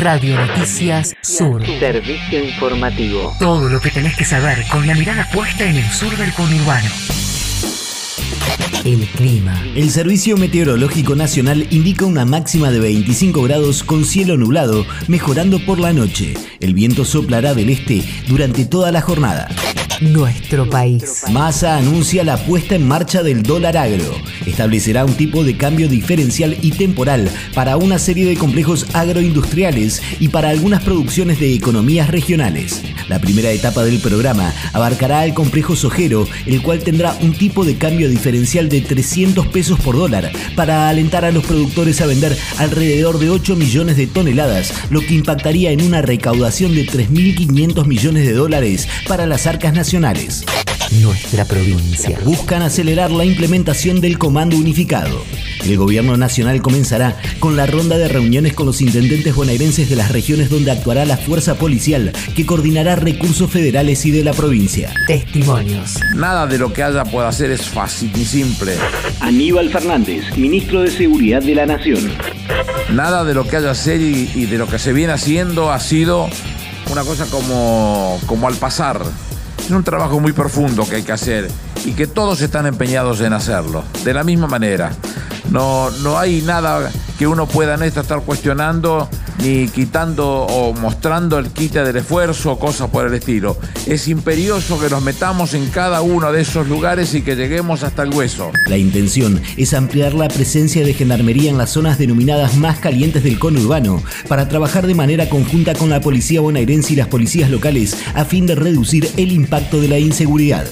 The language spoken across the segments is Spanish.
Radio Noticias Sur. Servicio informativo. Todo lo que tenés que saber con la mirada puesta en el sur del conurbano. El clima. El Servicio Meteorológico Nacional indica una máxima de 25 grados con cielo nublado, mejorando por la noche. El viento soplará del este durante toda la jornada. Nuestro país. Massa anuncia la puesta en marcha del dólar agro. Establecerá un tipo de cambio diferencial y temporal para una serie de complejos agroindustriales y para algunas producciones de economías regionales. La primera etapa del programa abarcará el complejo sojero, el cual tendrá un tipo de cambio diferencial de 300 pesos por dólar para alentar a los productores a vender alrededor de 8 millones de toneladas, lo que impactaría en una recaudación de 3.500 millones de dólares para las arcas nacionales nuestra provincia. Buscan acelerar la implementación del Comando Unificado. El Gobierno Nacional comenzará con la ronda de reuniones con los intendentes bonaerenses de las regiones donde actuará la fuerza policial que coordinará recursos federales y de la provincia. Testimonios. Nada de lo que haya pueda hacer es fácil ni simple. Aníbal Fernández, ministro de Seguridad de la Nación. Nada de lo que haya hacer y, y de lo que se viene haciendo ha sido una cosa como, como al pasar es un trabajo muy profundo que hay que hacer y que todos están empeñados en hacerlo, de la misma manera. No, no hay nada que uno pueda en esto estar cuestionando ni quitando o mostrando el quite del esfuerzo o cosas por el estilo. Es imperioso que nos metamos en cada uno de esos lugares y que lleguemos hasta el hueso. La intención es ampliar la presencia de gendarmería en las zonas denominadas más calientes del conurbano para trabajar de manera conjunta con la policía bonaerense y las policías locales a fin de reducir el impacto de la inseguridad.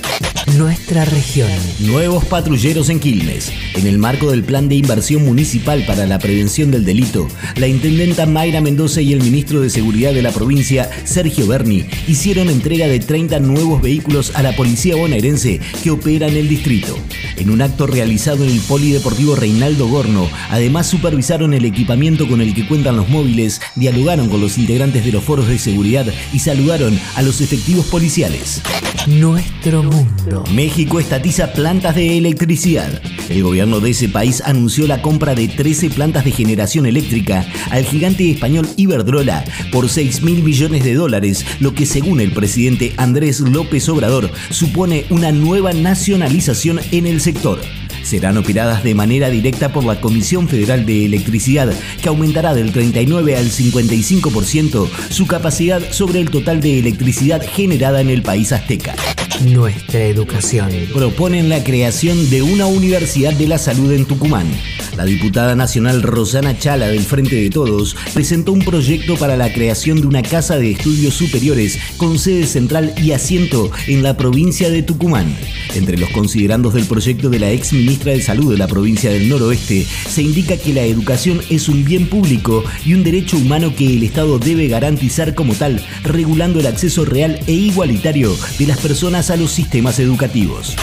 Nuestra región. Nuevos patrulleros en Quilmes. En el marco del Plan de Inversión Municipal para la Prevención del Delito, la intendenta Mayra Mendoza y el ministro de Seguridad de la provincia, Sergio Berni, hicieron entrega de 30 nuevos vehículos a la policía bonaerense que opera en el distrito. En un acto realizado en el Polideportivo Reinaldo Gorno, además supervisaron el equipamiento con el que cuentan los móviles, dialogaron con los integrantes de los foros de seguridad y saludaron a los efectivos policiales. Nuestro mundo. México estatiza plantas de electricidad. El gobierno de ese país anunció la compra de 13 plantas de generación eléctrica al gigante español Iberdrola por 6 mil millones de dólares, lo que según el presidente Andrés López Obrador supone una nueva nacionalización en el sector serán operadas de manera directa por la Comisión Federal de Electricidad, que aumentará del 39 al 55% su capacidad sobre el total de electricidad generada en el país azteca. Nuestra educación. Proponen la creación de una Universidad de la Salud en Tucumán. La diputada nacional Rosana Chala del Frente de Todos presentó un proyecto para la creación de una casa de estudios superiores con sede central y asiento en la provincia de Tucumán. Entre los considerandos del proyecto de la ex ministra de Salud de la provincia del Noroeste, se indica que la educación es un bien público y un derecho humano que el Estado debe garantizar como tal, regulando el acceso real e igualitario de las personas a los sistemas educativos.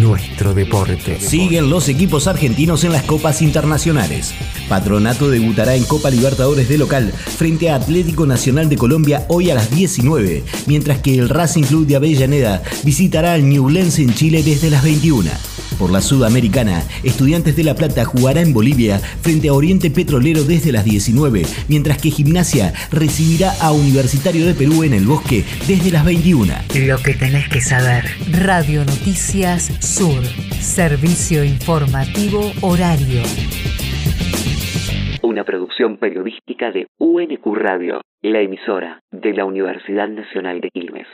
Nuestro deporte. Siguen los equipos argentinos en las copas internacionales. Patronato debutará en Copa Libertadores de local frente a Atlético Nacional de Colombia hoy a las 19, mientras que el Racing Club de Avellaneda visitará al Ñublense en Chile desde las 21. Por la Sudamericana, Estudiantes de La Plata jugará en Bolivia frente a Oriente Petrolero desde las 19, mientras que Gimnasia recibirá a Universitario de Perú en el Bosque desde las 21. Lo que tenés que saber. Radio Noticias Sur. Servicio informativo horario. Una producción periodística de UNQ Radio, la emisora de la Universidad Nacional de Quilmes.